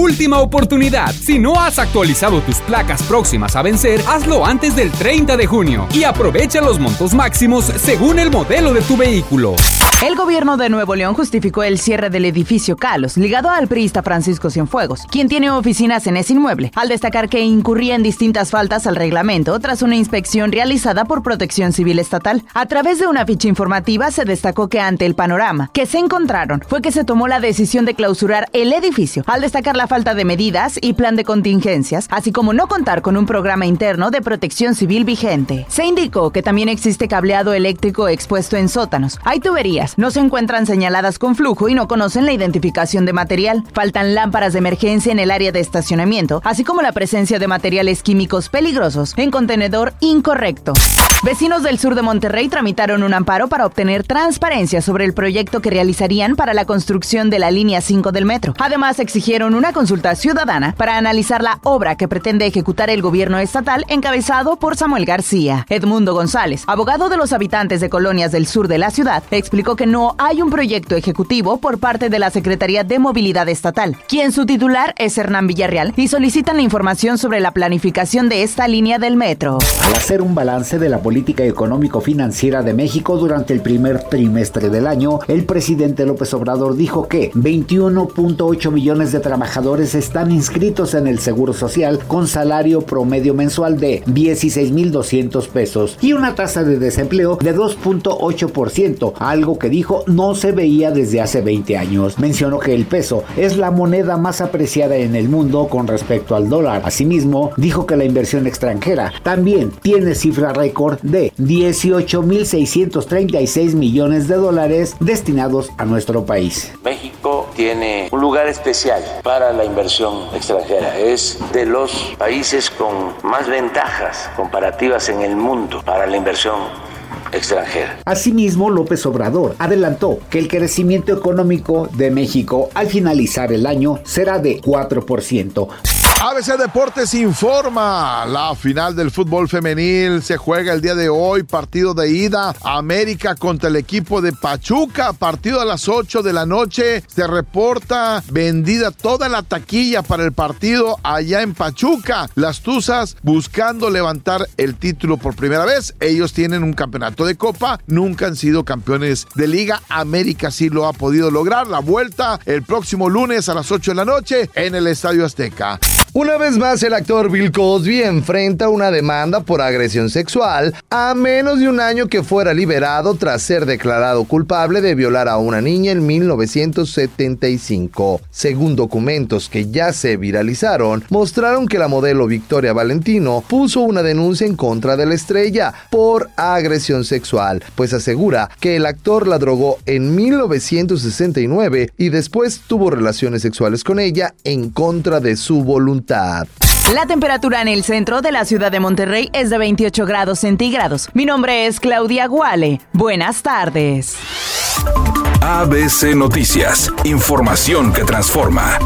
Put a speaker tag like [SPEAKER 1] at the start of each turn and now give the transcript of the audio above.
[SPEAKER 1] Última oportunidad. Si no has actualizado tus placas próximas a vencer, hazlo antes del 30 de junio y aprovecha los montos máximos según el modelo de tu vehículo.
[SPEAKER 2] El gobierno de Nuevo León justificó el cierre del edificio Calos, ligado al priista Francisco Cienfuegos, quien tiene oficinas en ese inmueble, al destacar que incurría en distintas faltas al reglamento tras una inspección realizada por Protección Civil Estatal. A través de una ficha informativa se destacó que ante el panorama que se encontraron fue que se tomó la decisión de clausurar el edificio, al destacar la falta de medidas y plan de contingencias, así como no contar con un programa interno de protección civil vigente. Se indicó que también existe cableado eléctrico expuesto en sótanos. Hay tuberías no se encuentran señaladas con flujo y no conocen la identificación de material. Faltan lámparas de emergencia en el área de estacionamiento, así como la presencia de materiales químicos peligrosos en contenedor incorrecto. Vecinos del sur de Monterrey tramitaron un amparo para obtener transparencia sobre el proyecto que realizarían para la construcción de la línea 5 del metro. Además, exigieron una consulta ciudadana para analizar la obra que pretende ejecutar el gobierno estatal encabezado por Samuel García. Edmundo González, abogado de los habitantes de colonias del sur de la ciudad, explicó que no hay un proyecto ejecutivo por parte de la Secretaría de Movilidad Estatal, quien su titular es Hernán Villarreal, y solicitan la información sobre la planificación de esta línea del metro.
[SPEAKER 3] Al hacer un balance de la política económico-financiera de México durante el primer trimestre del año, el presidente López Obrador dijo que 21.8 millones de trabajadores están inscritos en el Seguro Social con salario promedio mensual de 16.200 pesos y una tasa de desempleo de 2.8%, algo que dijo no se veía desde hace 20 años. Mencionó que el peso es la moneda más apreciada en el mundo con respecto al dólar. Asimismo, dijo que la inversión extranjera también tiene cifra récord de 18.636 millones de dólares destinados a nuestro país.
[SPEAKER 4] México tiene un lugar especial para la inversión extranjera. Es de los países con más ventajas comparativas en el mundo para la inversión extranjera.
[SPEAKER 3] Asimismo, López Obrador adelantó que el crecimiento económico de México al finalizar el año será de 4%.
[SPEAKER 5] ABC Deportes informa. La final del fútbol femenil se juega el día de hoy. Partido de ida. América contra el equipo de Pachuca. Partido a las 8 de la noche. Se reporta vendida toda la taquilla para el partido allá en Pachuca. Las Tuzas buscando levantar el título por primera vez. Ellos tienen un campeonato de copa. Nunca han sido campeones de liga. América sí lo ha podido lograr. La vuelta el próximo lunes a las 8 de la noche en el Estadio Azteca.
[SPEAKER 6] Una vez más, el actor Bill Cosby enfrenta una demanda por agresión sexual a menos de un año que fuera liberado tras ser declarado culpable de violar a una niña en 1975. Según documentos que ya se viralizaron, mostraron que la modelo Victoria Valentino puso una denuncia en contra de la estrella por agresión sexual, pues asegura que el actor la drogó en 1969 y después tuvo relaciones sexuales con ella en contra de su voluntad.
[SPEAKER 2] La temperatura en el centro de la ciudad de Monterrey es de 28 grados centígrados. Mi nombre es Claudia Guale. Buenas tardes.
[SPEAKER 7] ABC Noticias, información que transforma.